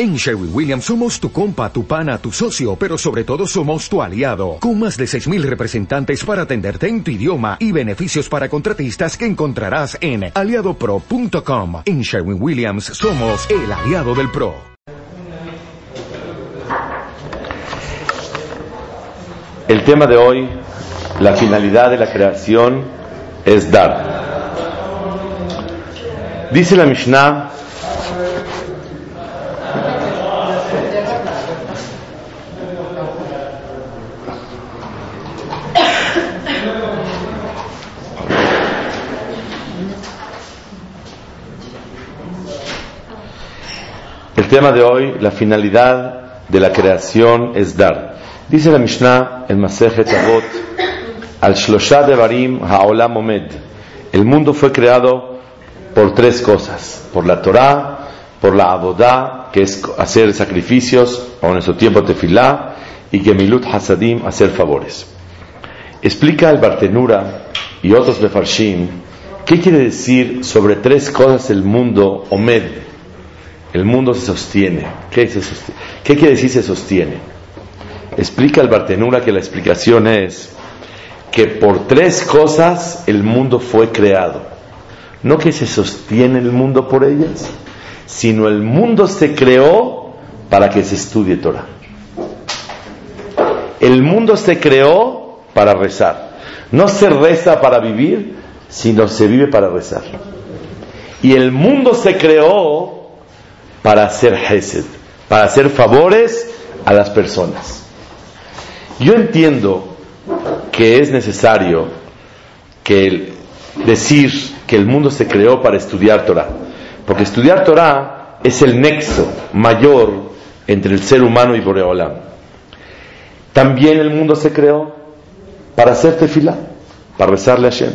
En Sherwin Williams somos tu compa, tu pana, tu socio, pero sobre todo somos tu aliado, con más de 6.000 representantes para atenderte en tu idioma y beneficios para contratistas que encontrarás en aliadopro.com. En Sherwin Williams somos el aliado del PRO. El tema de hoy, la finalidad de la creación es dar. Dice la Mishnah, El tema de hoy, la finalidad de la creación es dar. Dice la Mishnah en Masejet Avot, al Shlosha Devarim Ha'olam Omed. El mundo fue creado por tres cosas: por la Torah, por la Abodá, que es hacer sacrificios, o en nuestro tiempo tefilá, y Gemilut Hasadim, hacer favores. Explica el Bartenura y otros Mefarshim qué quiere decir sobre tres cosas el mundo Omed. El mundo se sostiene. ¿Qué, quiere decir se sostiene? Explica el Bartenura que la explicación es que por tres cosas el mundo fue creado. No que se sostiene el mundo por ellas, sino el mundo se creó para que se estudie Torah. El mundo se creó para rezar. No se reza para vivir, sino se vive para rezar. Y el mundo se creó para hacer hesed, para hacer favores a las personas. Yo entiendo que es necesario que decir que el mundo se creó para estudiar Torah, porque estudiar Torah es el nexo mayor entre el ser humano y Boreolam. También el mundo se creó para hacer tefilá, para rezarle a Hashem,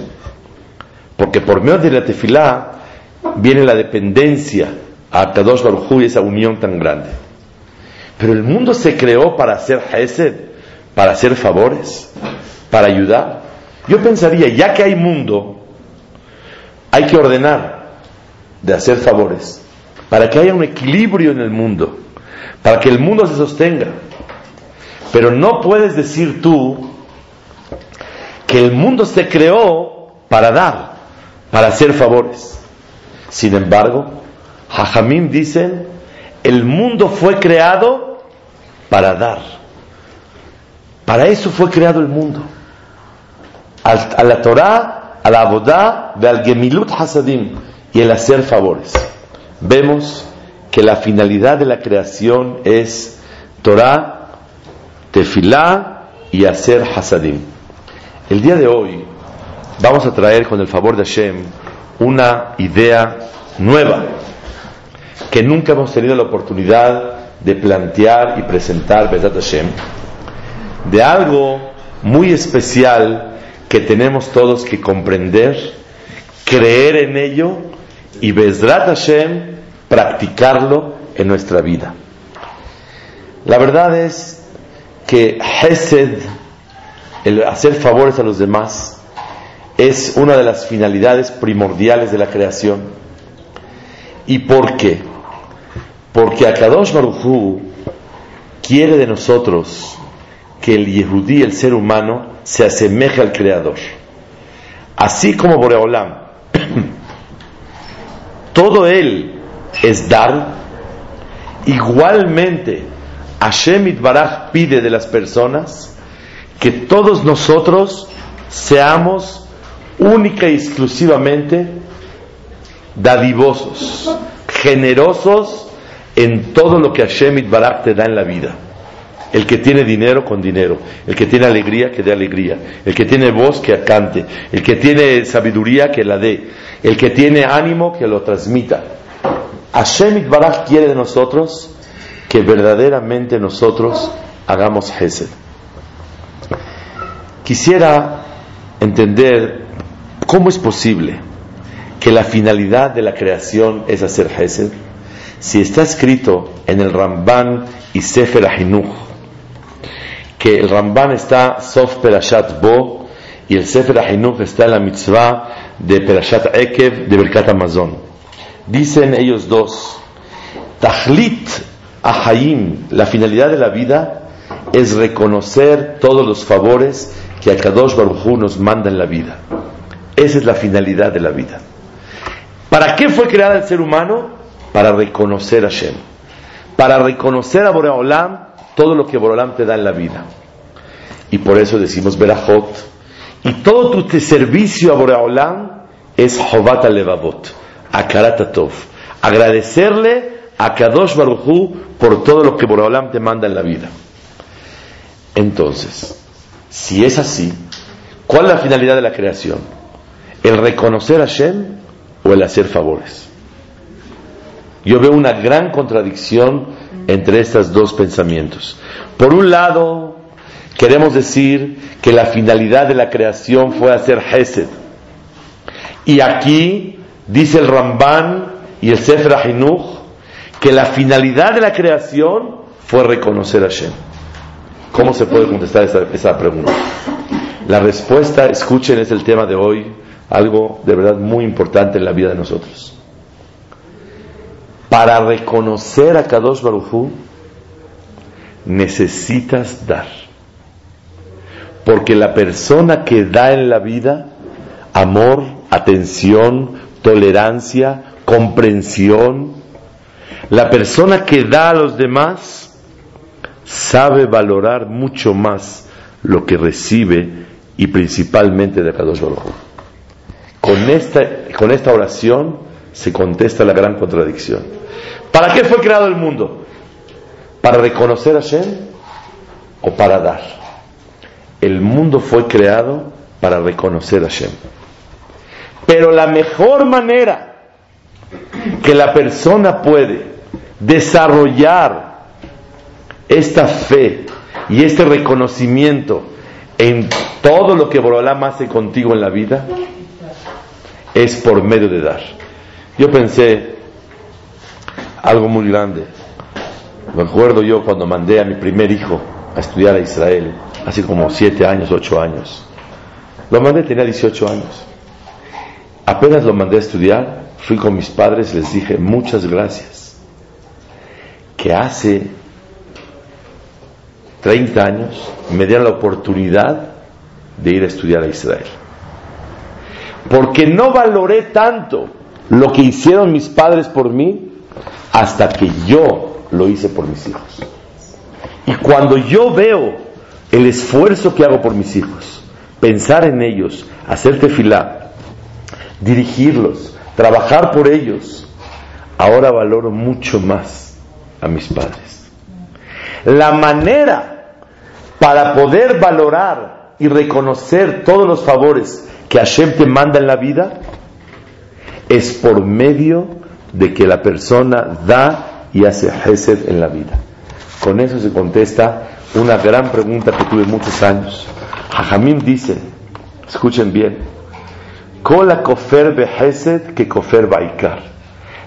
porque por medio de la tefilá viene la dependencia a Kadosh Baruj y esa unión tan grande. Pero el mundo se creó para hacer hesed, para hacer favores, para ayudar. Yo pensaría, ya que hay mundo, hay que ordenar de hacer favores, para que haya un equilibrio en el mundo, para que el mundo se sostenga. Pero no puedes decir tú que el mundo se creó para dar, para hacer favores. Sin embargo, Jajamim dicen, el mundo fue creado para dar. Para eso fue creado el mundo. A la Torah, a la Abodá, de al Gemilut Hasadim y el hacer favores. Vemos que la finalidad de la creación es Torah, Tefilá y hacer Hasadim. El día de hoy vamos a traer con el favor de Hashem una idea nueva que nunca hemos tenido la oportunidad de plantear y presentar Hashem, de algo muy especial que tenemos todos que comprender, creer en ello y Bezrat Hashem practicarlo en nuestra vida. La verdad es que Hesed, el hacer favores a los demás, es una de las finalidades primordiales de la creación. ¿Y por qué? Porque Akadosh Baruchu quiere de nosotros que el Yehudí, el ser humano, se asemeje al Creador. Así como Boreolam, todo él es dar, igualmente Hashem Baraj pide de las personas que todos nosotros seamos única y exclusivamente dadivosos, generosos en todo lo que Hashem Barak te da en la vida. El que tiene dinero con dinero, el que tiene alegría que dé alegría, el que tiene voz que cante, el que tiene sabiduría que la dé, el que tiene ánimo que lo transmita. Hashem Barak quiere de nosotros que verdaderamente nosotros hagamos Hesed. Quisiera entender cómo es posible que la finalidad de la creación es hacer Hesed si está escrito en el Ramban y Sefer Ahinuch, que el Ramban está Sof Perashat Bo y el Sefer Ahinuch está en la mitzvah de Perashat Ekev de Berkat Amazon. Dicen ellos dos, Tachlit Ahaim, la finalidad de la vida es reconocer todos los favores que Akadosh Baruj Hu nos manda en la vida. Esa es la finalidad de la vida. ¿Para qué fue creado el ser humano? Para reconocer a Shem. Para reconocer a Boreolam todo lo que Boreolam te da en la vida. Y por eso decimos Berajot. Y todo tu servicio a Boreolam es Jobat Levavot, Akaratatov. Agradecerle a Kadosh Baruchu por todo lo que Boreolam te manda en la vida. Entonces, si es así, ¿cuál es la finalidad de la creación? ¿El reconocer a Shem o el hacer favores? Yo veo una gran contradicción entre estos dos pensamientos. Por un lado, queremos decir que la finalidad de la creación fue hacer Hesed. Y aquí dice el Ramban y el Sefer Ahinuch que la finalidad de la creación fue reconocer a Shem. ¿Cómo se puede contestar esa, esa pregunta? La respuesta, escuchen, es el tema de hoy, algo de verdad muy importante en la vida de nosotros. Para reconocer a Kadosh Baruchu, necesitas dar. Porque la persona que da en la vida amor, atención, tolerancia, comprensión, la persona que da a los demás sabe valorar mucho más lo que recibe y principalmente de Kadosh Baruj Con esta, con esta oración se contesta la gran contradicción. ¿Para qué fue creado el mundo? ¿Para reconocer a Shem o para dar? El mundo fue creado para reconocer a Shem. Pero la mejor manera que la persona puede desarrollar esta fe y este reconocimiento en todo lo que Borolam hace contigo en la vida es por medio de dar. Yo pensé algo muy grande. Me acuerdo yo cuando mandé a mi primer hijo a estudiar a Israel, hace como siete años, ocho años. Lo mandé, tenía 18 años. Apenas lo mandé a estudiar, fui con mis padres y les dije muchas gracias. Que hace 30 años me dieron la oportunidad de ir a estudiar a Israel. Porque no valoré tanto lo que hicieron mis padres por mí hasta que yo lo hice por mis hijos. Y cuando yo veo el esfuerzo que hago por mis hijos, pensar en ellos, hacer tefilá, dirigirlos, trabajar por ellos, ahora valoro mucho más a mis padres. La manera para poder valorar y reconocer todos los favores que Hashem te manda en la vida es por medio de que la persona da y hace Hesed en la vida. Con eso se contesta una gran pregunta que tuve muchos años. Jajamim dice, escuchen bien, Kola kofer behesed que kofer baikar.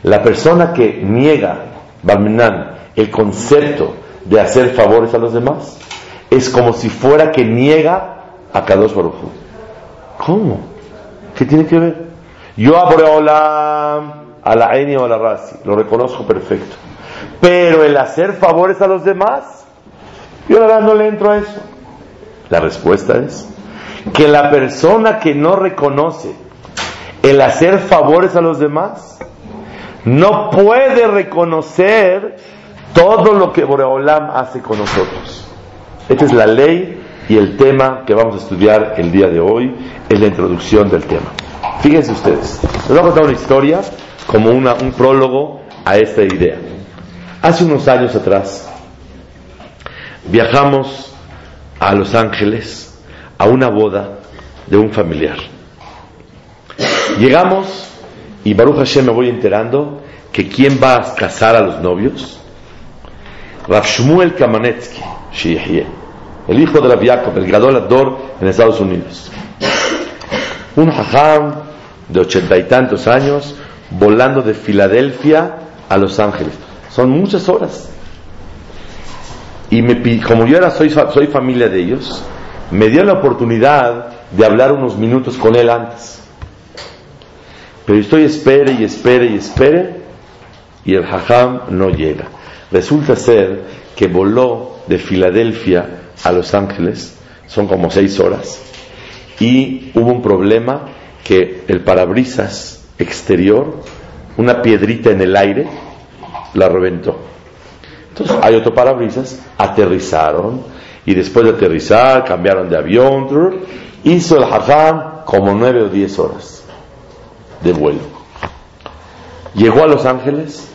La persona que niega, el concepto de hacer favores a los demás, es como si fuera que niega a Kadosh Baruj ¿Cómo? ¿Qué tiene que ver? Yo abro a la Eni o a la Razi, lo reconozco perfecto. Pero el hacer favores a los demás, yo la verdad no le entro a eso. La respuesta es que la persona que no reconoce el hacer favores a los demás, no puede reconocer todo lo que Boreolam hace con nosotros. Esta es la ley y el tema que vamos a estudiar el día de hoy, es la introducción del tema. Fíjense ustedes, les voy a contar una historia como un prólogo a esta idea. Hace unos años atrás viajamos a Los Ángeles a una boda de un familiar. Llegamos y Baruch Hashem me voy enterando que quién va a casar a los novios. Rav Shmuel Kamanetsky, el hijo de Rav Yaakov, el graduador en Estados Unidos. Un hajam de ochenta y tantos años volando de Filadelfia a Los Ángeles. Son muchas horas. Y como yo era, soy, soy familia de ellos, me dio la oportunidad de hablar unos minutos con él antes. Pero estoy espere y espere y espere y el hajam no llega. Resulta ser que voló de Filadelfia a Los Ángeles, son como seis horas, y hubo un problema que el parabrisas exterior, una piedrita en el aire, la reventó. Entonces hay otro parabrisas, aterrizaron, y después de aterrizar cambiaron de avión, hizo el hajam como nueve o diez horas de vuelo. Llegó a Los Ángeles,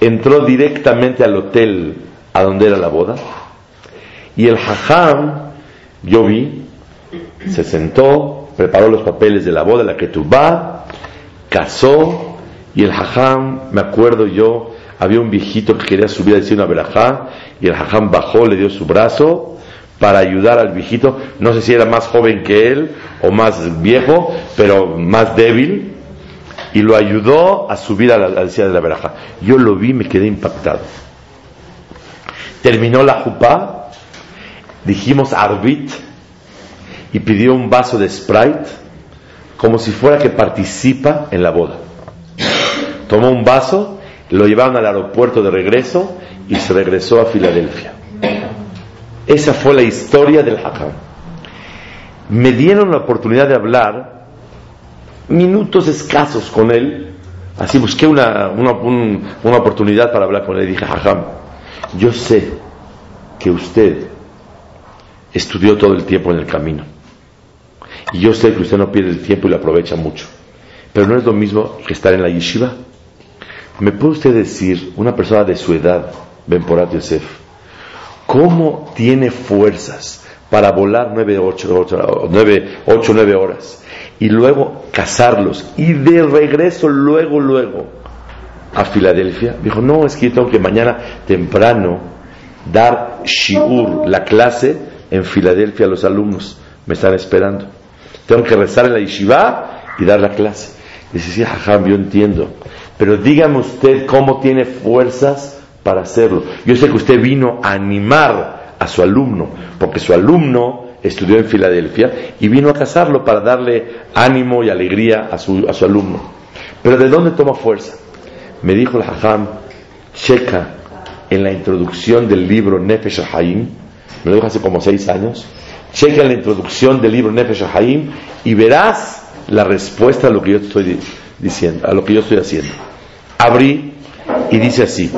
entró directamente al hotel a donde era la boda, y el hajam, yo vi, se sentó, preparó los papeles de la boda, la va, casó, y el hajam, me acuerdo yo, había un viejito que quería subir a decir una verajá, y el hajam bajó, le dio su brazo para ayudar al viejito, no sé si era más joven que él o más viejo, pero más débil, y lo ayudó a subir a la, a de la verajá. Yo lo vi, me quedé impactado. Terminó la jupá, dijimos arbit, y pidió un vaso de Sprite, como si fuera que participa en la boda. Tomó un vaso, lo llevaron al aeropuerto de regreso y se regresó a Filadelfia. Esa fue la historia del Hakam. Me dieron la oportunidad de hablar minutos escasos con él. Así busqué una, una, oportunidad para hablar con él. Dije, Hakam, yo sé que usted estudió todo el tiempo en el camino. Y yo sé que usted no pierde el tiempo y lo aprovecha mucho. Pero no es lo mismo que estar en la yeshiva. ¿Me puede usted decir, una persona de su edad, Benporat Yosef, cómo tiene fuerzas para volar nueve, ocho, nueve, ocho, nueve horas y luego cazarlos y de regreso luego, luego a Filadelfia? Dijo, no, es que yo tengo que mañana temprano dar shiur, la clase en Filadelfia los alumnos. Me están esperando. Tengo que rezar en la yeshiva y dar la clase. Dice, sí, jajam, yo entiendo. Pero dígame usted cómo tiene fuerzas para hacerlo. Yo sé que usted vino a animar a su alumno, porque su alumno estudió en Filadelfia y vino a casarlo para darle ánimo y alegría a su, a su alumno. Pero ¿de dónde toma fuerza? Me dijo el jajam, checa en la introducción del libro Nefesh Haim, me lo dijo hace como seis años, checa la introducción del libro Nefesh Haim y verás la respuesta a lo que yo estoy diciendo, a lo que yo estoy haciendo. Abrí y dice así: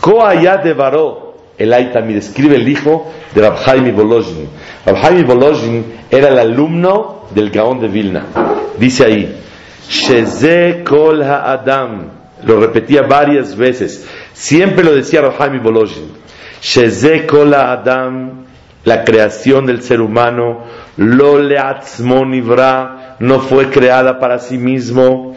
Koayat de Baró, el Aitami describe el hijo de Rabhaimi Bolojin. Rabhaimi Bolojin era el alumno del Gaón de Vilna. Dice ahí: Sheze Kol Adam. Lo repetía varias veces. Siempre lo decía Rabhaimi Bolojin. Sheze Kol Adam, la creación del ser humano. Lo no fue creada para sí mismo,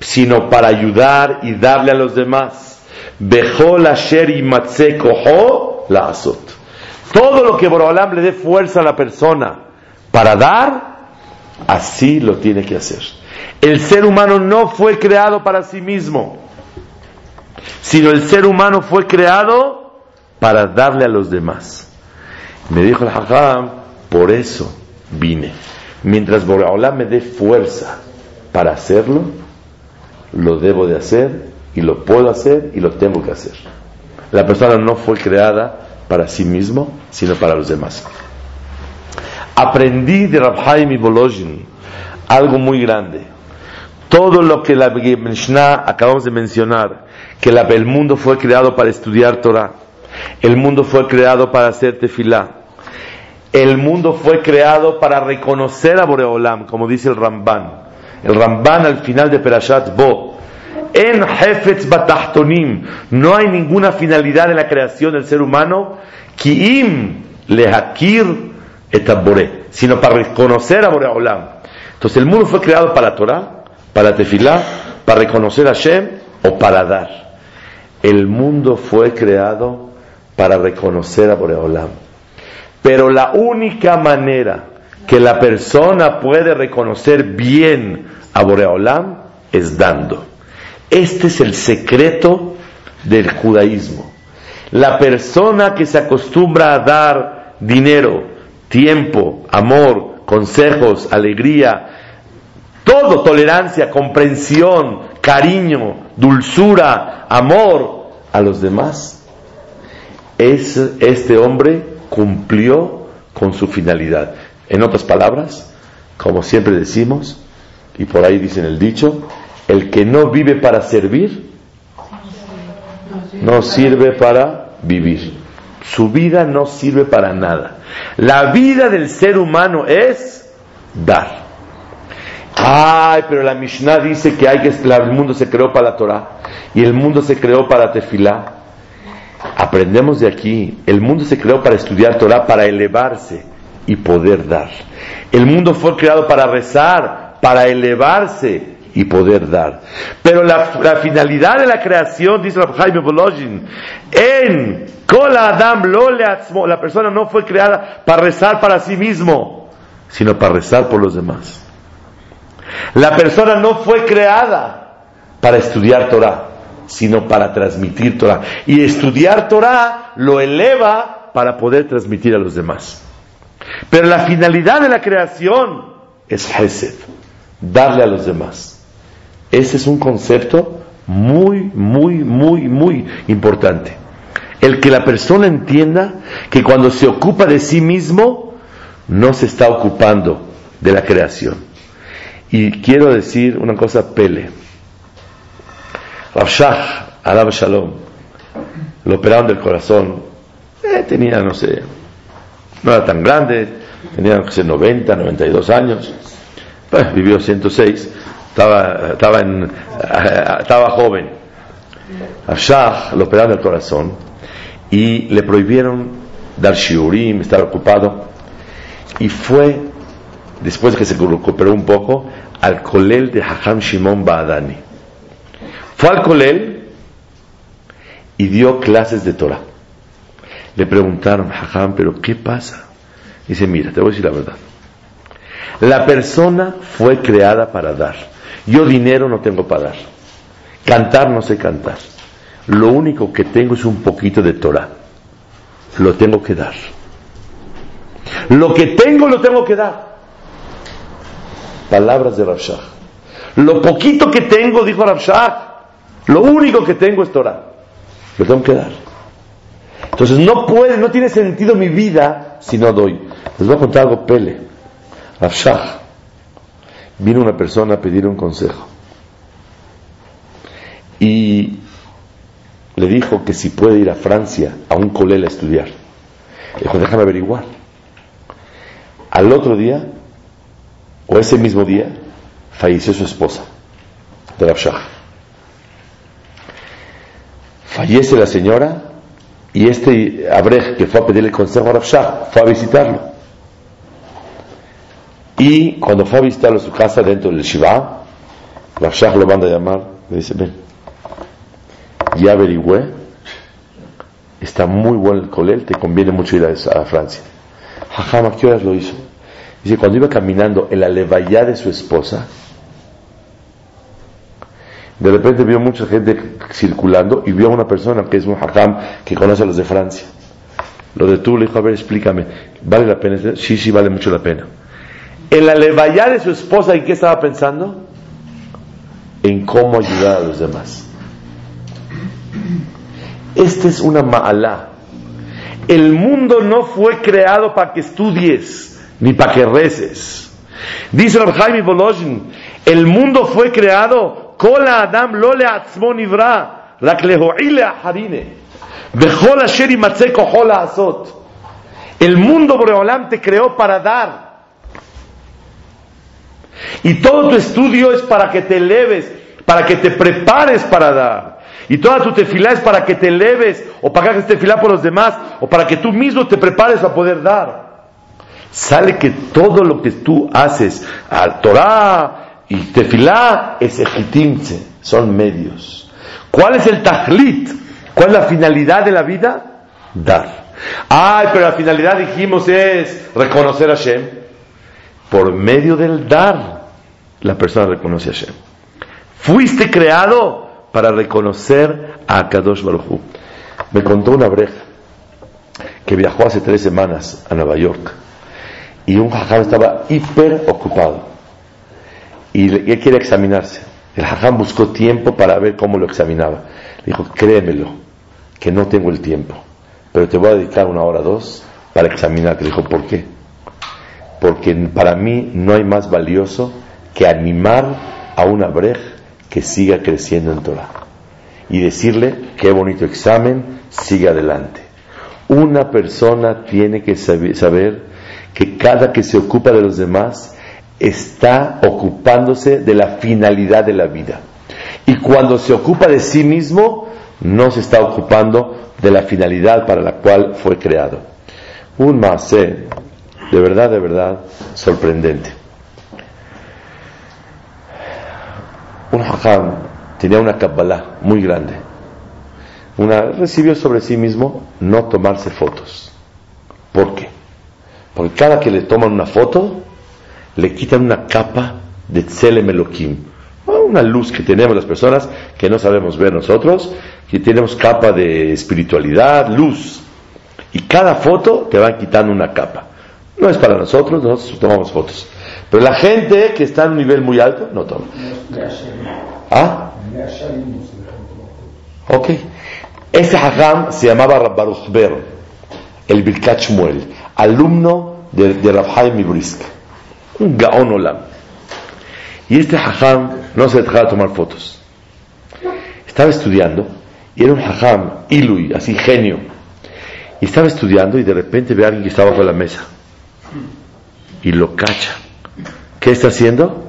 sino para ayudar y darle a los demás. la azot. Todo lo que Borobalam le dé fuerza a la persona para dar, así lo tiene que hacer. El ser humano no fue creado para sí mismo, sino el ser humano fue creado para darle a los demás. Me dijo el Hakam, por eso vine. Mientras Boreolam me dé fuerza para hacerlo, lo debo de hacer y lo puedo hacer y lo tengo que hacer. La persona no fue creada para sí mismo, sino para los demás. Aprendí de Rabhaim y Bolojin algo muy grande. Todo lo que la Mishnah acabamos de mencionar, que el mundo fue creado para estudiar Torah, el mundo fue creado para hacer tefilá, el mundo fue creado para reconocer a Boreolam, como dice el Ramban. El Ramban al final de Perashat Bo. En Hefetz Batachtonim. No hay ninguna finalidad en la creación del ser humano. Kiim lehakir et Sino para reconocer a Boreolam. Entonces el mundo fue creado para Torah, para Tefilá, para reconocer a Hashem o para dar. El mundo fue creado para reconocer a Boreolam. Pero la única manera que la persona puede reconocer bien a Boreolam es dando. Este es el secreto del judaísmo. La persona que se acostumbra a dar dinero, tiempo, amor, consejos, alegría, todo, tolerancia, comprensión, cariño, dulzura, amor a los demás, es, este hombre cumplió con su finalidad. En otras palabras, como siempre decimos, y por ahí dicen el dicho, el que no vive para servir, no sirve para vivir. Su vida no sirve para nada. La vida del ser humano es dar. Ay, pero la Mishnah dice que, hay que el mundo se creó para la Torah y el mundo se creó para Tefilá. Aprendemos de aquí, el mundo se creó para estudiar Torah, para elevarse y poder dar. El mundo fue creado para rezar, para elevarse y poder dar. Pero la, finalidad de la creación, dice Jaime Bolojin, en Adam la persona no fue creada para rezar para sí mismo, sino para rezar por los demás. La persona no fue creada para estudiar Torah, sino para transmitir Torah. Y estudiar Torah lo eleva para poder transmitir a los demás. Pero la finalidad de la creación es Hesed, darle a los demás. Ese es un concepto muy, muy, muy, muy importante. El que la persona entienda que cuando se ocupa de sí mismo, no se está ocupando de la creación. Y quiero decir una cosa, Pele. Rabshah, Arab Shalom, lo operaron del corazón. Eh, tenía, no sé, no era tan grande, tenía, no sé, 90, 92 años. Pues, vivió 106 estaba, estaba, en, estaba joven. A Shah lo operaron el corazón y le prohibieron dar shiurim, estar ocupado. Y fue, después de que se recuperó un poco, al colel de Hacham Shimon Baadani. Fue al colel y dio clases de Torah. Le preguntaron, Hacham, pero ¿qué pasa? Dice, mira, te voy a decir la verdad. La persona fue creada para dar. Yo dinero no tengo para dar. Cantar no sé cantar. Lo único que tengo es un poquito de Torah. Lo tengo que dar. Lo que tengo lo tengo que dar. Palabras de Rabshah. Lo poquito que tengo, dijo Rabshah, lo único que tengo es Torah. Lo tengo que dar. Entonces no puede, no tiene sentido mi vida si no doy. Les voy a contar algo pele. Rabshah vino una persona a pedir un consejo y le dijo que si puede ir a Francia a un colel a estudiar. Dijo, déjame averiguar. Al otro día, o ese mismo día, falleció su esposa, de Rabshah. Fallece la señora y este Abrej que fue a pedirle consejo a Rabshah fue a visitarlo. Y cuando fue a visitarlo a su casa dentro del Shiva, la Shah lo manda a llamar, le dice, ven, ya averigüé, está muy bueno el colel, te conviene mucho ir a, Francia. ¿qué horas lo hizo? Dice, cuando iba caminando en la levaya de su esposa, de repente vio mucha gente circulando y vio a una persona que es un hajam que conoce a los de Francia. Lo detuvo, le dijo, a ver, explícame, ¿vale la pena? Sí, sí, vale mucho la pena. En la levaya de su esposa, ¿en qué estaba pensando? En cómo ayudar a los demás. Esta es una ma'alá. El mundo no fue creado para que estudies, ni para que reces. Dice el Jaime Bolojin, el mundo fue creado, kola adam lo le atzmon ivra, rak leho'ile aharine, bechol asher imatze kohola asot. El mundo Boreolam te creó para dar. Y todo tu estudio es para que te eleves, para que te prepares para dar. Y toda tu tefilá es para que te eleves, o para que hagas tefilá por los demás, o para que tú mismo te prepares a poder dar. Sale que todo lo que tú haces, al Torah y tefilá, es ejitimse, son medios. ¿Cuál es el tajlit? ¿Cuál es la finalidad de la vida? Dar. Ay, pero la finalidad dijimos es reconocer a Shem por medio del dar, la persona reconoce a Hashem. Fuiste creado para reconocer a Kadosh Baruj Me contó una breja que viajó hace tres semanas a Nueva York y un jajam estaba hiper ocupado y él quiere examinarse. El hajam buscó tiempo para ver cómo lo examinaba. Le dijo, créemelo, que no tengo el tiempo, pero te voy a dedicar una hora o dos para examinarte. Le dijo, ¿por qué? Porque para mí no hay más valioso que animar a una brej que siga creciendo en Torah. Y decirle, qué bonito examen, sigue adelante. Una persona tiene que saber que cada que se ocupa de los demás está ocupándose de la finalidad de la vida. Y cuando se ocupa de sí mismo, no se está ocupando de la finalidad para la cual fue creado. Un más, de verdad, de verdad, sorprendente. Un hajam tenía una Kabbalah muy grande. Una, recibió sobre sí mismo no tomarse fotos. ¿Por qué? Porque cada que le toman una foto, le quitan una capa de Tselem Elohim. Una luz que tenemos las personas que no sabemos ver nosotros, que tenemos capa de espiritualidad, luz. Y cada foto te van quitando una capa. No es para nosotros, nosotros tomamos fotos. Pero la gente que está en un nivel muy alto, no toma. ¿Ah? Ok. Ese hajam se llamaba Rabbaruch Ber, el Birkat Shmuel, alumno de, de Rabhaim Ibrisk, un Gaon Olam. Y este hajam no se dejaba tomar fotos. Estaba estudiando y era un hajam, ilui, así genio. Y estaba estudiando y de repente ve a alguien que estaba bajo la mesa y lo cacha. ¿Qué está haciendo?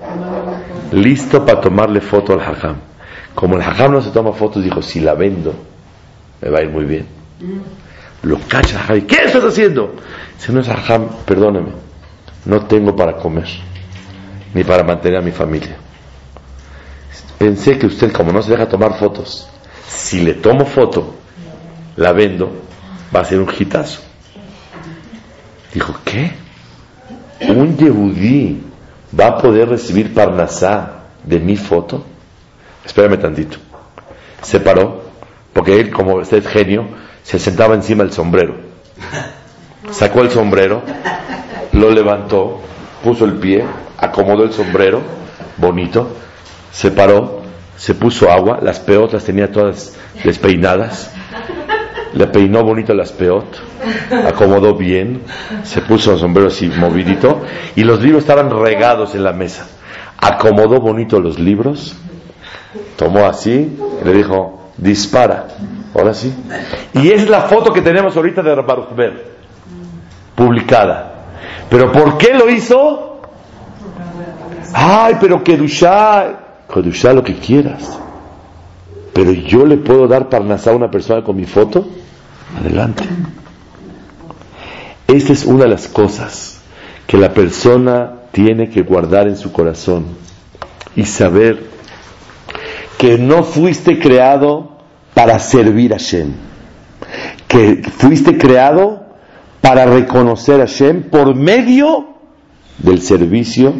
Listo para tomarle foto al hajam. Como el hajam no se toma fotos, dijo, si la vendo, me va a ir muy bien. Lo cacha. ¿Qué estás haciendo? Dice, no es hajam, perdóneme, no tengo para comer, ni para mantener a mi familia. Pensé que usted, como no se deja tomar fotos, si le tomo foto, la vendo, va a ser un hitazo. Dijo, ¿qué? ¿Un yehudí va a poder recibir parnasá de mi foto? Espérame tantito. Se paró, porque él, como usted es genio, se sentaba encima del sombrero. Sacó el sombrero, lo levantó, puso el pie, acomodó el sombrero, bonito, se paró, se puso agua, las peotas tenía todas despeinadas, le peinó bonito las peot, acomodó bien, se puso el sombrero así movidito y los libros estaban regados en la mesa. Acomodó bonito los libros, tomó así le dijo, dispara, ahora sí. Y es la foto que tenemos ahorita de Baruch Ber, publicada. ¿Pero por qué lo hizo? Ay, pero Kedushá, Kedushá lo que quieras. Pero yo le puedo dar parnasá a una persona con mi foto. Adelante. Esta es una de las cosas que la persona tiene que guardar en su corazón y saber que no fuiste creado para servir a Shem, que fuiste creado para reconocer a Shem por medio del servicio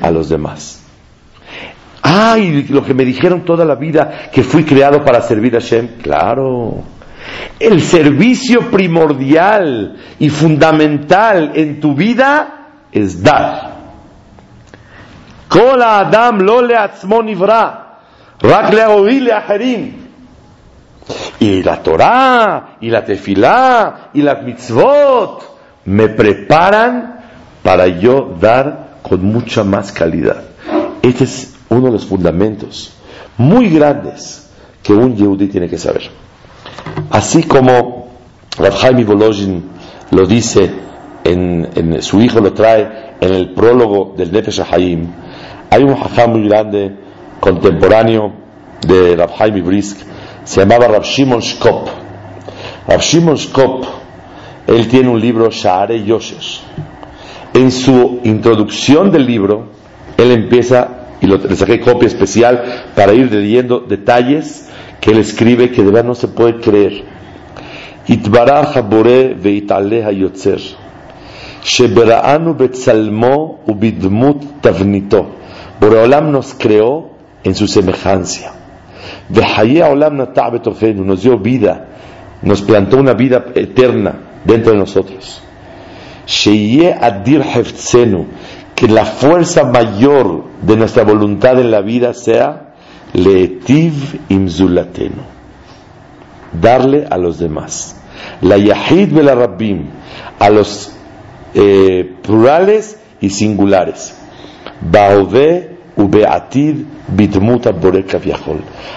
a los demás. Ay, lo que me dijeron toda la vida, que fui creado para servir a Shem. Claro. El servicio primordial y fundamental en tu vida es dar. Adam lo le Y la Torah, y la Tefilá, y la mitzvot me preparan para yo dar con mucha más calidad. Este es uno de los fundamentos muy grandes que un yehudi tiene que saber. Así como Rav Volozhin lo dice, en, su hijo lo trae en el prólogo del Nefesh Hayim, hay un hajam muy grande, contemporáneo de Rav Brisk, se llamaba Rav Shimon Shkop. Rav Shimon Shkop, él tiene un libro, Shaare Yosher. En su introducción del libro, él empieza y lo, le saqué copia especial para ir leyendo detalles que él escribe que de verdad no se puede creer. Hayotzer. Sheberaanu betzalmo ubidmut tavnito. Boreolam nos creó en su semejanza. Vehaye olam natah betofenu. Nos dio vida. Nos plantó una vida eterna dentro de nosotros. Que la fuerza mayor de nuestra voluntad en la vida sea Leetiv imzulatenu. Darle a los demás. La Yahid la Rabbim. A los eh, plurales y singulares.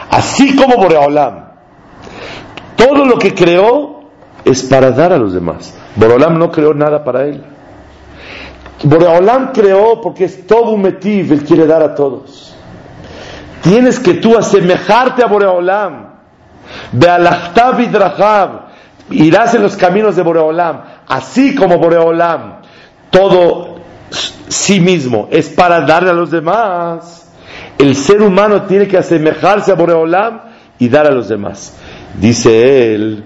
Así como Boreolam. Todo lo que creó es para dar a los demás. Boreolam no creó nada para él. Boreolam creó porque es todo un metiv, él quiere dar a todos. Tienes que tú asemejarte a Boreolam. Bealachtav Rahab. Irás en los caminos de Boreolam. Así como Boreolam, todo sí mismo es para darle a los demás. El ser humano tiene que asemejarse a Boreolam y dar a los demás. Dice él,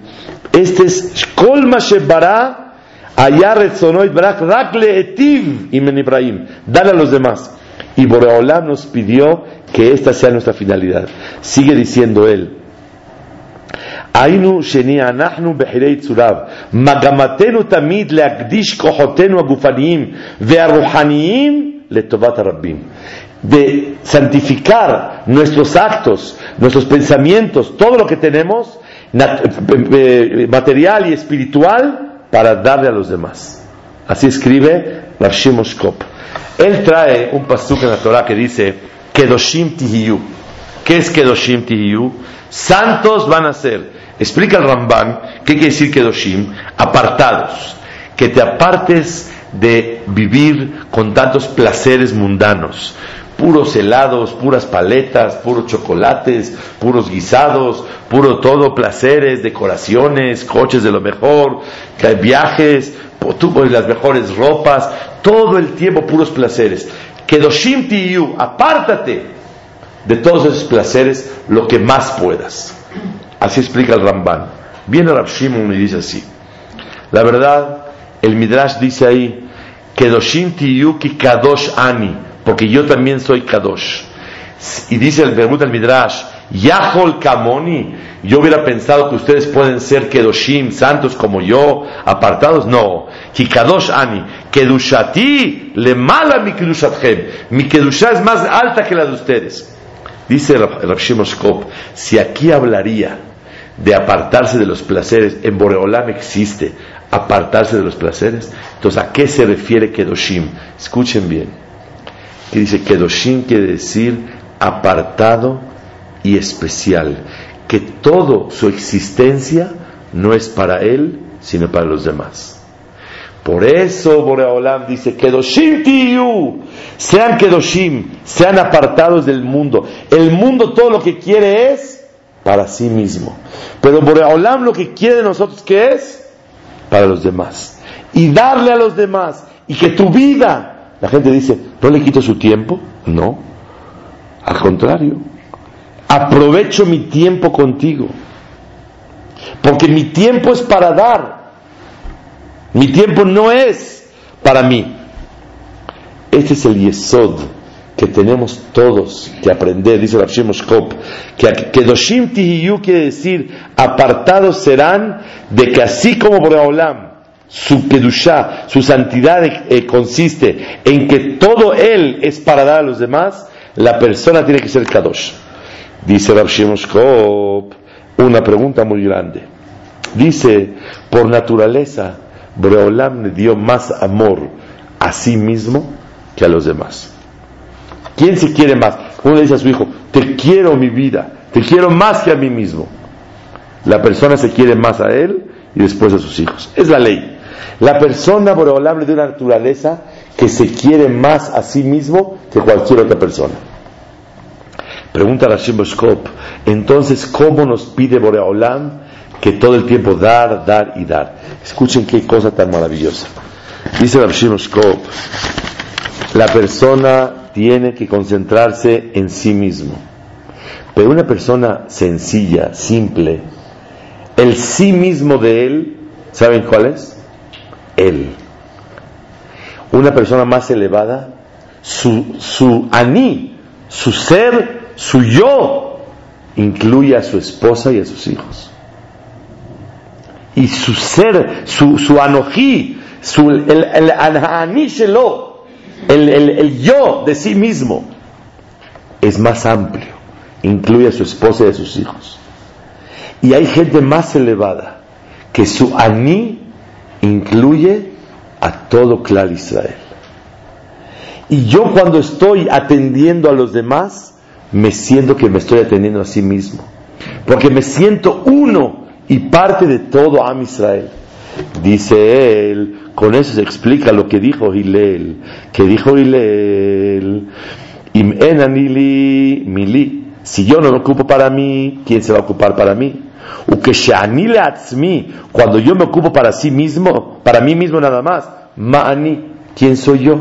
este es Kol Shebara Allá rezonó Ibrahim, Rakle Etiv Ibrahim, dale a los demás. Y Boreolam nos pidió que esta sea nuestra finalidad. Sigue diciendo él. היינו שני אנחנו בחירי צוריו, מגמתנו תמיד להקדיש כוחותינו הגופניים והרוחניים לטובת הרבים. De santificar nuestros actos, nuestros pensamientos, todo lo que tenemos, material y espiritual, para darle a los demás. Así escribe Rav Shimoshkop. Él trae un pasuk en la Torah que dice Kedoshim Tihiyu. ¿Qué es Kedoshim Tihiyu? Santos van a ser. Explica el Ramban qué quiere decir Kedoshim. Apartados. Que te apartes de vivir con tantos placeres mundanos puros helados, puras paletas, puros chocolates, puros guisados, puro todo, placeres, decoraciones, coches de lo mejor, viajes, las mejores ropas, todo el tiempo puros placeres. Kedoshim tiyu, apártate de todos esos placeres lo que más puedas. Así explica el Ramban. Viene Rav Shimon y dice así. La verdad, el Midrash dice ahí, Kedoshim tiyu ki kadosh ani porque yo también soy Kadosh. Y dice el pregunta el Midrash, Yahol Kamoni, yo hubiera pensado que ustedes pueden ser Kedoshim, santos como yo, apartados, no. Kadosh Ani, Kedushati, le mala mi Kedushatchem, mi Kedusha es más alta que la de ustedes. Dice el Shimoshkop, si aquí hablaría de apartarse de los placeres, en Boreolam existe apartarse de los placeres, entonces ¿a qué se refiere Kedoshim? Escuchen bien que dice Kedoshim quiere decir apartado y especial, que todo su existencia no es para él, sino para los demás. Por eso Boreolam dice, Kedoshim tiyu, sean Kedoshim, sean apartados del mundo. El mundo todo lo que quiere es para sí mismo. Pero Boreolam lo que quiere de nosotros, ¿qué es? Para los demás. Y darle a los demás. Y que tu vida la gente dice, ¿no le quito su tiempo? No. Al contrario. Aprovecho mi tiempo contigo. Porque mi tiempo es para dar. Mi tiempo no es para mí. Este es el yesod que tenemos todos que aprender, dice Rav Shimoshkop, que, que Doshim Tihiyu quiere decir, apartados serán de que así como Boreolam su kedusha, su santidad eh, consiste en que todo él es para dar a los demás, la persona tiene que ser kadosh. Dice Rav Shemoshkop, una pregunta muy grande. Dice, por naturaleza, Boreolam le dio más amor a sí mismo que a los demás. ¿Quién se quiere más? Uno le dice a su hijo, te quiero mi vida, te quiero más que a mí mismo. La persona se quiere más a él y después a sus hijos. Es la ley. La persona boreolable de una naturaleza que se quiere más a sí mismo que cualquier otra persona. Pregunta Rashim Boshkop, entonces, ¿cómo nos pide Boreolam que todo el tiempo dar, dar y dar? Escuchen qué cosa tan maravillosa. Dice Rashim Boshkop, la persona tiene que concentrarse en sí mismo. Pero una persona sencilla, simple, el sí mismo de él, ¿saben cuál es? Él. Una persona más elevada, su, aní, su ser, su yo, incluye a su esposa y a sus hijos. Y su ser, su, su su, el, el, el, el, yo de sí mismo, es más amplio, incluye a su esposa y a sus hijos. Y hay gente más elevada que su Ani incluye a todo Clar Israel. Y yo cuando estoy atendiendo a los demás, me siento que me estoy atendiendo a sí mismo. Porque me siento uno y parte de todo Am Israel. Dice él, con eso se explica lo que dijo Hillel, que dijo Hillel, Im enanili mili, si yo no me ocupo para mí, ¿quién se va a ocupar para mí? cuando yo me ocupo para sí mismo, para mí mismo nada más, ma'ani, ¿quién soy yo?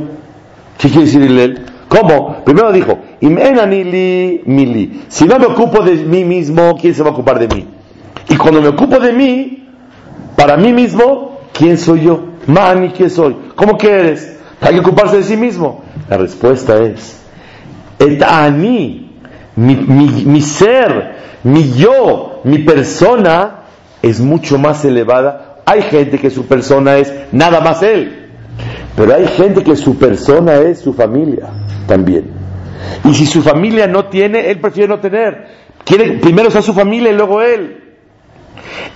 ¿Qué quiere decir Hillel? ¿Cómo? Primero dijo, Im enanili mili, si no me ocupo de mí mismo, ¿quién se va a ocupar de mí? Y cuando me ocupo de mí, para mí mismo, ¿quién soy yo? Mani, ¿quién soy? ¿Cómo que eres? Hay que ocuparse de sí mismo. La respuesta es, et ani, mi, mi ser, mi yo, mi persona es mucho más elevada. Hay gente que su persona es nada más él, pero hay gente que su persona es su familia también. Y si su familia no tiene, él prefiere no tener. Quiere primero ser su familia y luego él.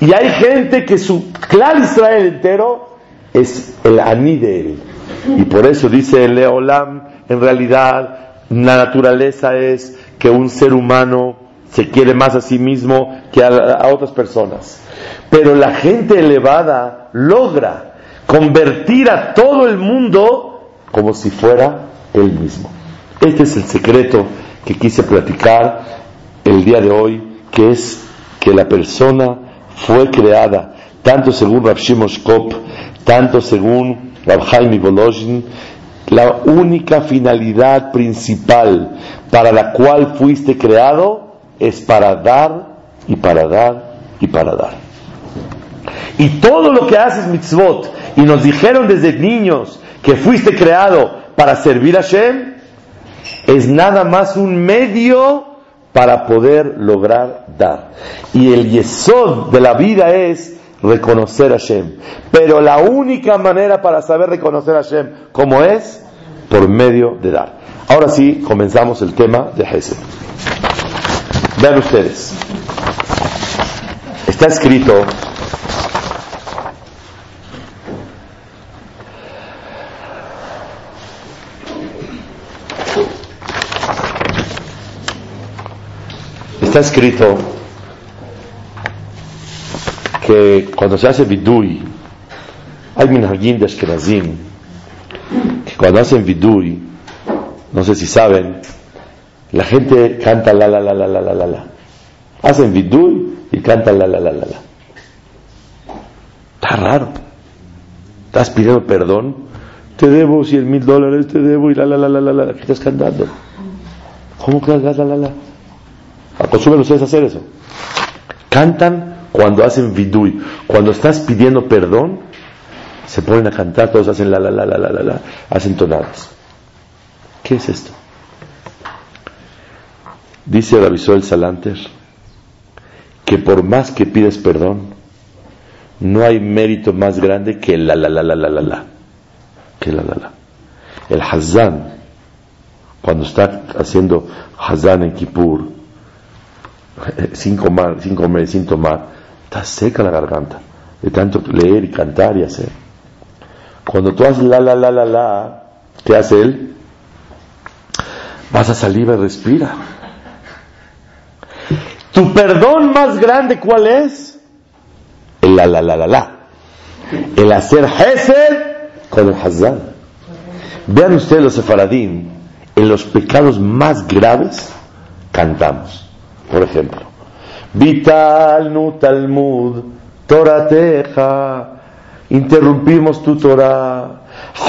Y hay gente que su clan Israel entero es el aní de él. Y por eso dice el Leolam, en realidad la naturaleza es que un ser humano se quiere más a sí mismo que a, otras personas. Pero la gente elevada logra convertir a todo el mundo como si fuera él mismo. Este es el secreto que quise platicar el día de hoy, que es que la persona fue creada, tanto según Rav Shimon tanto según Rav Chaim Volozhin, la única finalidad principal para la cual fuiste creado es para dar y para dar y para dar. Y todo lo que haces mitzvot, y nos dijeron desde niños que fuiste creado para servir a Hashem, es nada más un medio para poder lograr dar. Y el yesod de la vida es reconocer a Hashem. Pero la única manera para saber reconocer a Hashem, ¿cómo es? Por medio de dar. Ahora sí, comenzamos el tema de Hesed. Vean ustedes. Está escrito está escrito que cuando se hace vidui, hay minhagim de Ashkenazim, que cuando hacen vidui, no sé si saben, la gente canta la la la la la la la la. Hacen vidui y cantan la la la la la. Está raro. Estás pidiendo perdón. Te debo cien mil dólares, te debo y la la la la la la. ¿Qué estás cantando? ¿Cómo que la la la la? Acostumbran ustedes a hacer eso. Cantan cuando hacen vidui. Cuando estás pidiendo perdón, se ponen a cantar, todos hacen la la la la la la, la hacen tonadas. ¿Qué es esto? Dice el Salanter que por más que pides perdón, no hay mérito más grande que la la la la la la la. Que la la la. El Hazán, cuando está haciendo Hazán en Kippur, sin comer, sin comer, sin tomar, está seca la garganta de tanto leer y cantar y hacer. Cuando tú haces la, la, la, la, la, ¿qué hace él? Vas a saliva y respira. Tu perdón más grande, ¿cuál es? El la, la, la, la, la. El hacer Hesed con el Hazán. Vean ustedes los sefaradín, en los pecados más graves cantamos. Por ejemplo, Vital nu Talmud, Torateja, interrumpimos tu Torah,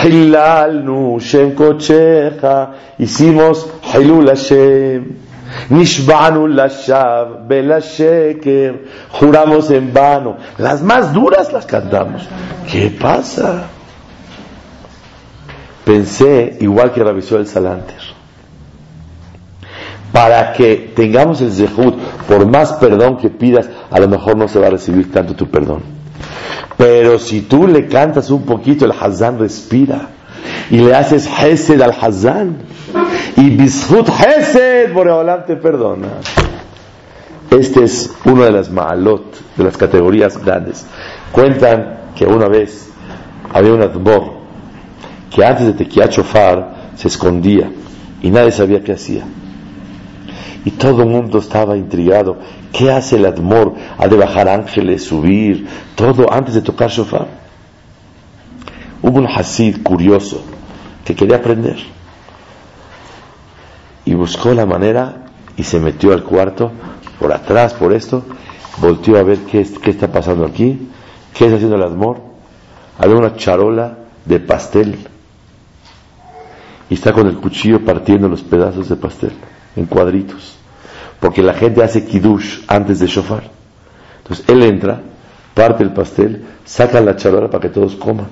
Hilal nu Shem Kocheja, hicimos Hilul Hashem, Nishbanu Lashav, Sheker, juramos en vano. Las más duras las cantamos. ¿Qué pasa? Pensé igual que la el Salanter para que tengamos el zehut, por más perdón que pidas, a lo mejor no se va a recibir tanto tu perdón. Pero si tú le cantas un poquito, el Hazán respira y le haces Hesed al Hazán y Bishut Hesed, Boreolam te perdona. Este es una de las ma'alot, de las categorías grandes. Cuentan que una vez había un admor que antes de chofar se escondía y nadie sabía qué hacía. Y todo el mundo estaba intrigado. ¿Qué hace el admor? ¿Ha de bajar ángeles, subir? Todo antes de tocar shofar. Hubo un hasid curioso que quería aprender. Y buscó la manera y se metió al cuarto, por atrás, por esto, volteó a ver qué, qué está pasando aquí, qué está haciendo el admor. Había una charola de pastel y está con el cuchillo partiendo los pedazos de pastel en cuadritos. Porque la gente hace kiddush antes de shofar. Entonces él entra, parte el pastel, saca la charola para que todos coman.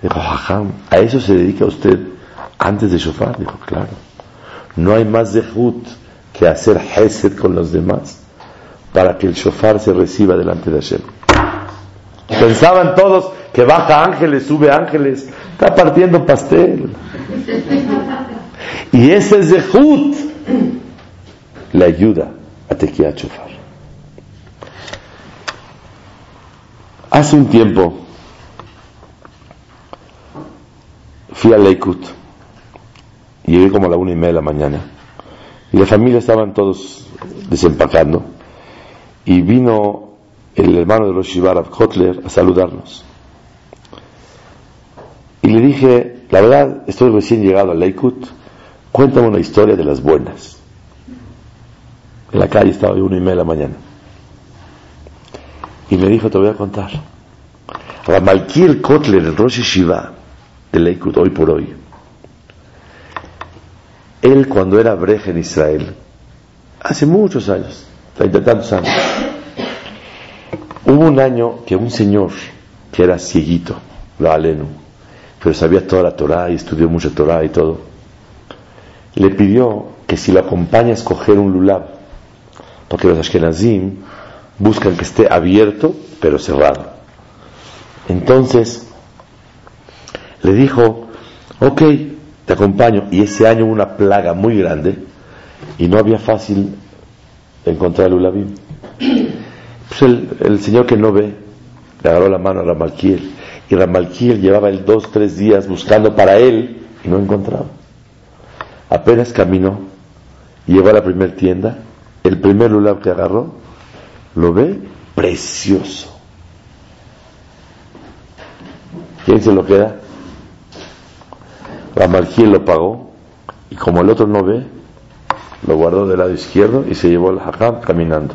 Dijo, jajam, ¿a eso se dedica usted antes de shofar? Dijo, claro. No hay más de hut que hacer hesed con los demás para que el shofar se reciba delante de Hashem. Pensaban todos que baja ángeles, sube ángeles, está partiendo pastel. Y ese zehut le ayuda a tequía chofar. Hace un tiempo fui a Leikut, llegué como a la una y media de la mañana, y la familia estaban todos desempacando, y vino el hermano de los Kotler, a saludarnos. Y le dije, la verdad, estoy recién llegado a Leikut, cuéntame una historia de las buenas. En la calle estaba de una y media de la mañana. Y me dijo, te voy a contar. Ramalkiel Kotler, el Rosh Shiva de Leikut, hoy por hoy. Él cuando era breje en Israel, hace muchos años, treinta tantos años, hubo un año que un señor que era cieguito, lo aleno, pero sabía toda la Torah y estudió mucho Torah y todo, le pidió que si lo acompaña a escoger un lulab, porque los Ashkenazim buscan que esté abierto pero cerrado. Entonces le dijo, ok, te acompaño. Y ese año hubo una plaga muy grande y no había fácil encontrar el lulabim. Pues el, señor que no ve le agarró la mano a Ramalquiel y Ramalquiel llevaba el dos, tres días buscando para él y no encontraba. Apenas caminó, llegó a la primera tienda, el primer lulab que agarró, lo ve precioso. ¿Quién se lo queda? Ramalquiel lo pagó y como el otro no ve, lo guardó del lado izquierdo y se llevó al hajam caminando.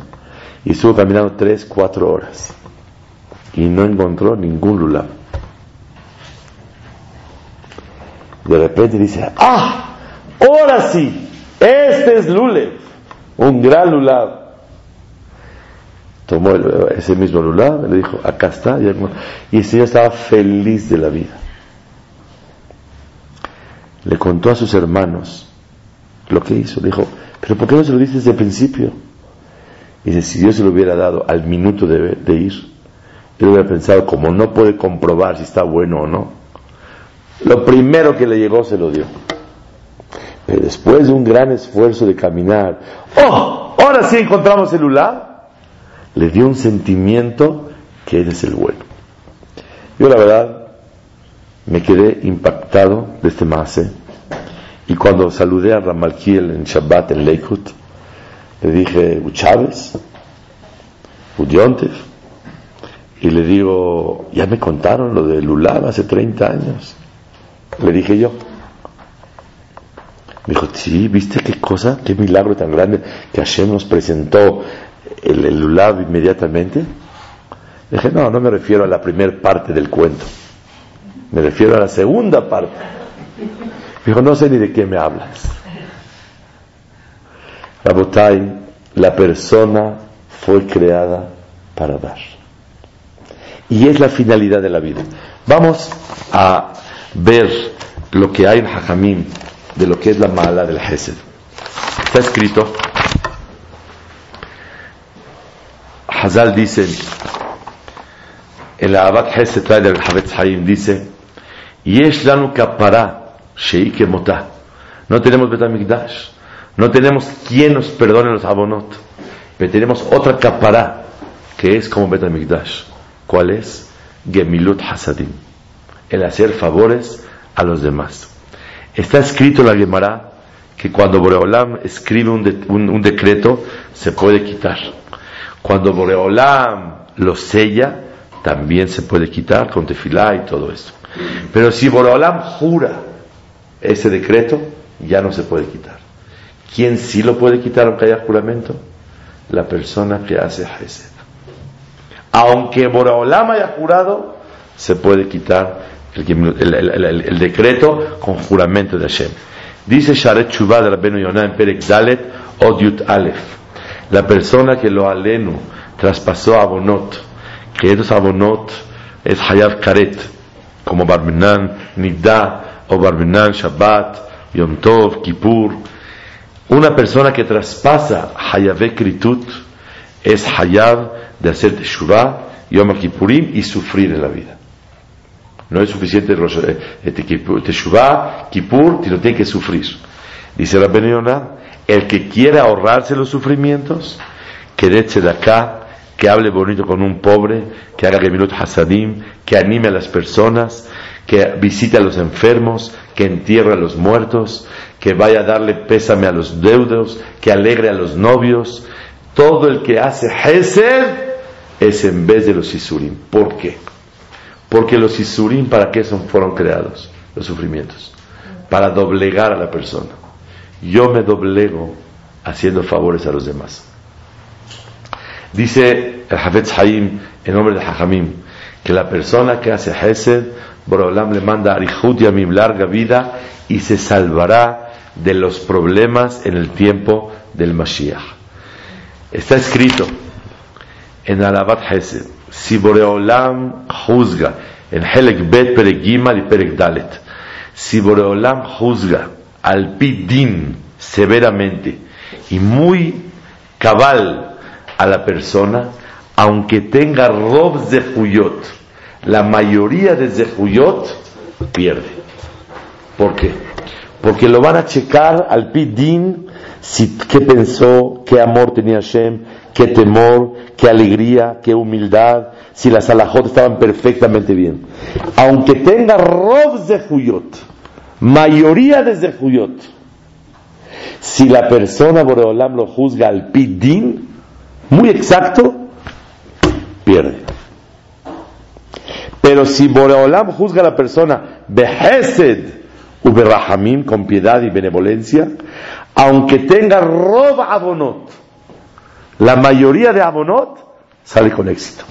Y estuvo caminando tres, cuatro horas y no encontró ningún lulab. De repente dice, ¡ah! Ahora sí, este es Lulev, un gran lulab. Tomó ese mismo lulab, le dijo, acá está, y el Señor estaba feliz de la vida. Le contó a sus hermanos lo que hizo. Le dijo, pero ¿por qué no se lo dices desde el principio? Y dice, si Dios se lo hubiera dado al minuto de, de ir, él hubiera pensado, como no puede comprobar si está bueno o no, lo primero que le llegó se lo dio. Pero después de un gran esfuerzo de caminar, ¡oh! Ahora sí encontramos el Ulá. Le dio un sentimiento que él es el bueno. Yo la verdad me quedé impactado de este mase y cuando saludé a Ramalkiel en Shabbat en Leikut, le dije, Chávez, Udiontev, y le digo, ya me contaron lo de Lulab hace 30 años. Le dije yo. Me dijo, sí, ¿viste qué cosa? ¿Qué milagro tan grande que Hashem nos presentó el, el Lulab inmediatamente? Dije, no, no me refiero a la primera parte del cuento. Me refiero a la segunda parte. Me dijo, no sé ni de qué me hablas. Rabotai, la persona fue creada para dar. Y es la finalidad de la vida. Vamos a ver lo que hay en Hajamim de lo que es la mala del Hesed. Está escrito, Hazal dice, en la Abad Hesed trae del Havetz Haim, dice, Yesh lanu kapara sheike No tenemos Betamikdash. No tenemos quien nos perdone los abonot. Pero tenemos otra capará, que es como Betamigdash. ¿Cuál es? Gemilut Hasadim. El hacer favores a los demás. Está escrito en la Gemara que cuando Boreolam escribe un, decreto, se puede quitar. Cuando Boreolam lo sella, también se puede quitar con tefilá y todo esto. Pero si Boreolam jura ese decreto, ya no se puede quitar. ¿Quién sí lo puede quitar aunque haya juramento? La persona que hace Hesed. Aunque Boreolam haya jurado, se puede quitar el, decreto con juramento de Hashem. Dice Sharet Chubá de Rabbeinu Yonah en Perek Dalet Odiut Aleph. La persona que lo alenu traspasó a Bonot, que estos abonot es Hayav Karet, como Barminan, Nidda, o Barminan, Shabbat, Yom Tov, Kippur. Una persona que traspasa Hayav Kritut es Hayav de hacer Teshuvah, Yom Kippurim y sufrir en la vida. No es suficiente eh, Teshuvah, Kippur, sino tiene que sufrir. Dice la Yonah, el que quiera ahorrarse los sufrimientos, que de acá, que hable bonito con un pobre, que haga Geminut Hasadim, que anime a las personas, que visite a los enfermos, que entierre a los muertos, que vaya a darle pésame a los deudos, que alegre a los novios. Todo el que hace Hesed es en vez de los Isurim. ¿Por qué? Porque los Isurim, ¿para qué son, fueron creados? Los sufrimientos. Para doblegar a la persona. Yo me doblego haciendo favores a los demás. Dice el Hafetz Haim, en nombre de Hajamim, que la persona que hace Hesed, Borolam le manda a Arihut Yamim larga vida y se salvará de los problemas en el tiempo del Mashiach. Está escrito en Alabat Hesed, si Boreolam juzga, en Helek Bet Perek Gimal y Perek Dalet, si Boreolam juzga al Pidin severamente y muy cabal a la persona, aunque tenga robs de Juyot, la mayoría de Zehuyot pierde. ¿Por qué? Porque lo van a checar al Pidin qué pensó, qué amor tenía Hashem, qué temor, qué alegría, qué humildad, si las alajot estaban perfectamente bien. Aunque tenga robs de Juyot, mayoría de Zehuyot, si la persona Boreolam lo juzga al Pidin, muy exacto, pierde. Pero si Boreolam juzga a la persona behesed uberrahamim, con piedad y benevolencia, aunque tenga roba abonot, la mayoría de abonot sale con éxito.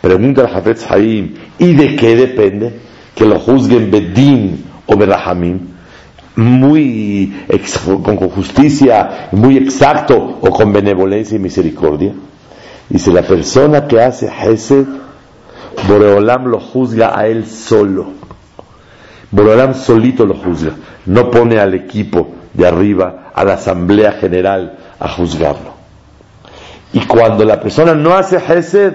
Pregunta al Hafetz Haim, ¿y de qué depende? Que lo juzguen bedin o berrahamim muy con justicia, muy exacto o con benevolencia y misericordia. Dice, la persona que hace Hesed, Boreolam lo juzga a él solo. Boreolam solito lo juzga. No pone al equipo de arriba, a la asamblea general, a juzgarlo. Y cuando la persona no hace Hesed,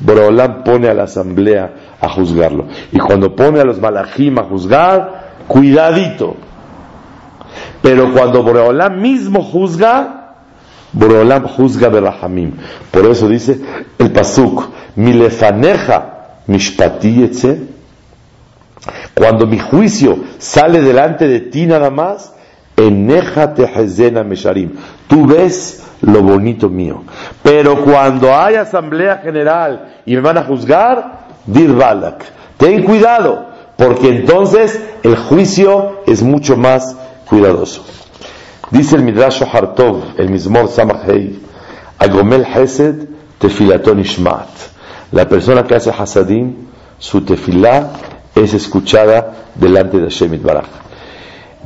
Boreolam pone a la asamblea a juzgarlo. Y cuando pone a los malachim a juzgar, cuidadito, pero cuando Boreolam mismo juzga, Boreolam juzga Berahamim. Por eso dice el Pasuk, Milefaneja mishpati cuando mi juicio sale delante de ti nada más, eneja tehezena mesharim. Tú ves lo bonito mío. Pero cuando hay asamblea general y me van a juzgar, dir balak. Ten cuidado, porque entonces el juicio es mucho más cuidadoso. Dice el Midrash Hartov, el Mizmor Samachei, Agomel Hesed Tefilaton Ishmat. La persona que hace Hasadim, su tefilá es escuchada delante de Hashem Baraj.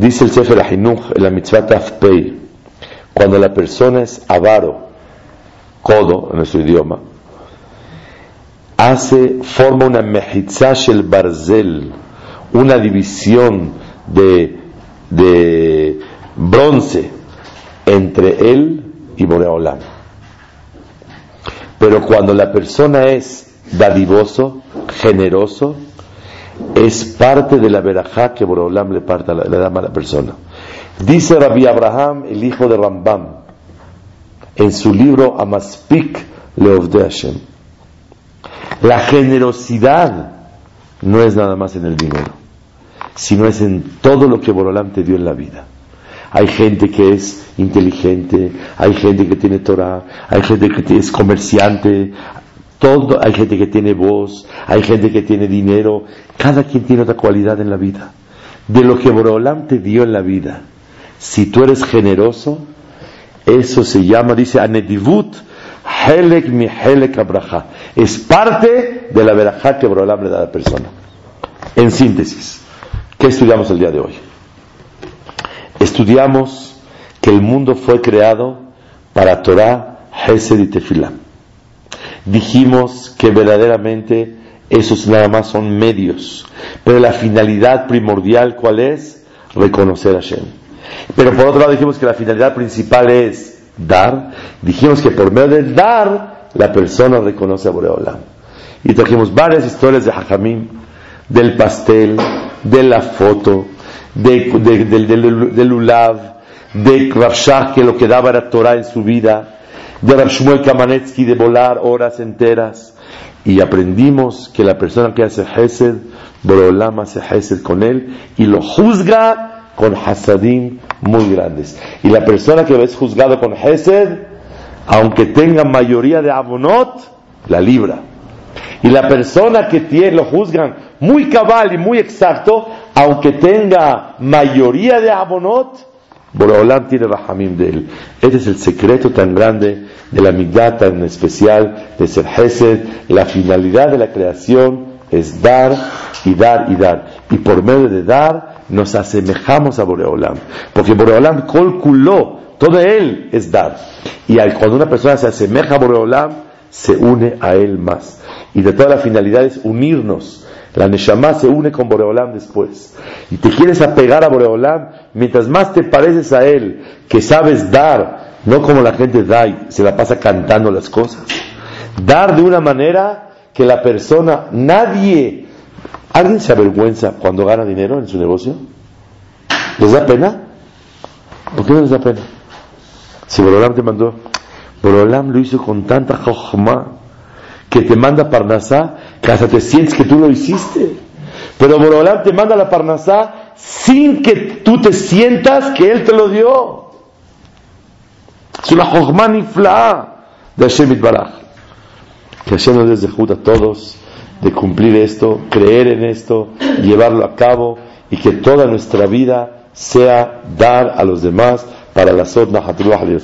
Dice el Sefer Ahinuch, en la mitzvah Tafpei, cuando la persona es avaro, codo en nuestro idioma, hace, forma una mehitzah shel barzel, una división de de bronce entre él y Boreolam. Pero cuando la persona es dadivoso, generoso, es parte de la verajá que Boreolam le, parta, le da a la persona. Dice Rabbi Abraham, el hijo de Rambam, en su libro Amaspik Leovde Hashem. La generosidad no es nada más en el dinero, sino es en todo lo que Borolam te dio en la vida. Hay gente que es inteligente, hay gente que tiene Torah, hay gente que es comerciante, todo, hay gente que tiene voz, hay gente que tiene dinero, cada quien tiene otra cualidad en la vida. De lo que Borolam te dio en la vida, si tú eres generoso, eso se llama, dice Anedivut, Helek mi Helek Abraha. Es parte de la verajá que Borolam le da a la persona. En síntesis, ¿qué estudiamos el día de hoy? Estudiamos que el mundo fue creado para Torah, Hesed y Tefillah. Dijimos que verdaderamente esos nada más son medios, pero la finalidad primordial, ¿cuál es? Reconocer a Hashem. Pero por otro lado dijimos que la finalidad principal es dar. Dijimos que por medio del dar, la persona reconoce a Boreolam. Y trajimos varias historias de Hajamim, del pastel, de la foto, de, del, del Ulav, de Rav que lo que daba era Torah en su vida, de Rav Shmuel Kamanetsky de volar horas enteras. Y aprendimos que la persona que hace Hesed, Boreolam hace Hesed con él y lo juzga con hasadim muy grandes. Y la persona que es juzgado con hesed, aunque tenga mayoría de abonot, la libra. Y la persona que tiene, lo juzgan muy cabal y muy exacto, aunque tenga mayoría de abonot, Borolam tiene rahamim de él. Este es el secreto tan grande de la mitad tan especial de ser Hesed. La finalidad de la creación es dar y dar y dar. Y por medio de dar, nos asemejamos a Boreolam. Porque Boreolam calculó, todo él es dar. Y cuando una persona se asemeja a Boreolam, se une a él más. Y de todas las finalidades, unirnos. La Neshama se une con Boreolam después. Y te quieres apegar a Boreolam, mientras más te pareces a él, que sabes dar, no como la gente da y se la pasa cantando las cosas. Dar de una manera que la persona, nadie ¿Alguien se avergüenza cuando gana dinero en su negocio? ¿Les da pena? ¿Por qué no les da pena? Si Borolam te mandó, Borolam lo hizo con tanta jochma que te manda Parnasá, que hasta te sientes que tú lo hiciste. Pero Borolam te manda la Parnasá sin que tú te sientas que Él te lo dio. Es una jochma nifla de Hashem Baraj. Que Hashem nos desde a todos de cumplir esto, creer en esto, llevarlo a cabo y que toda nuestra vida sea dar a los demás para la Sod Nahatullah al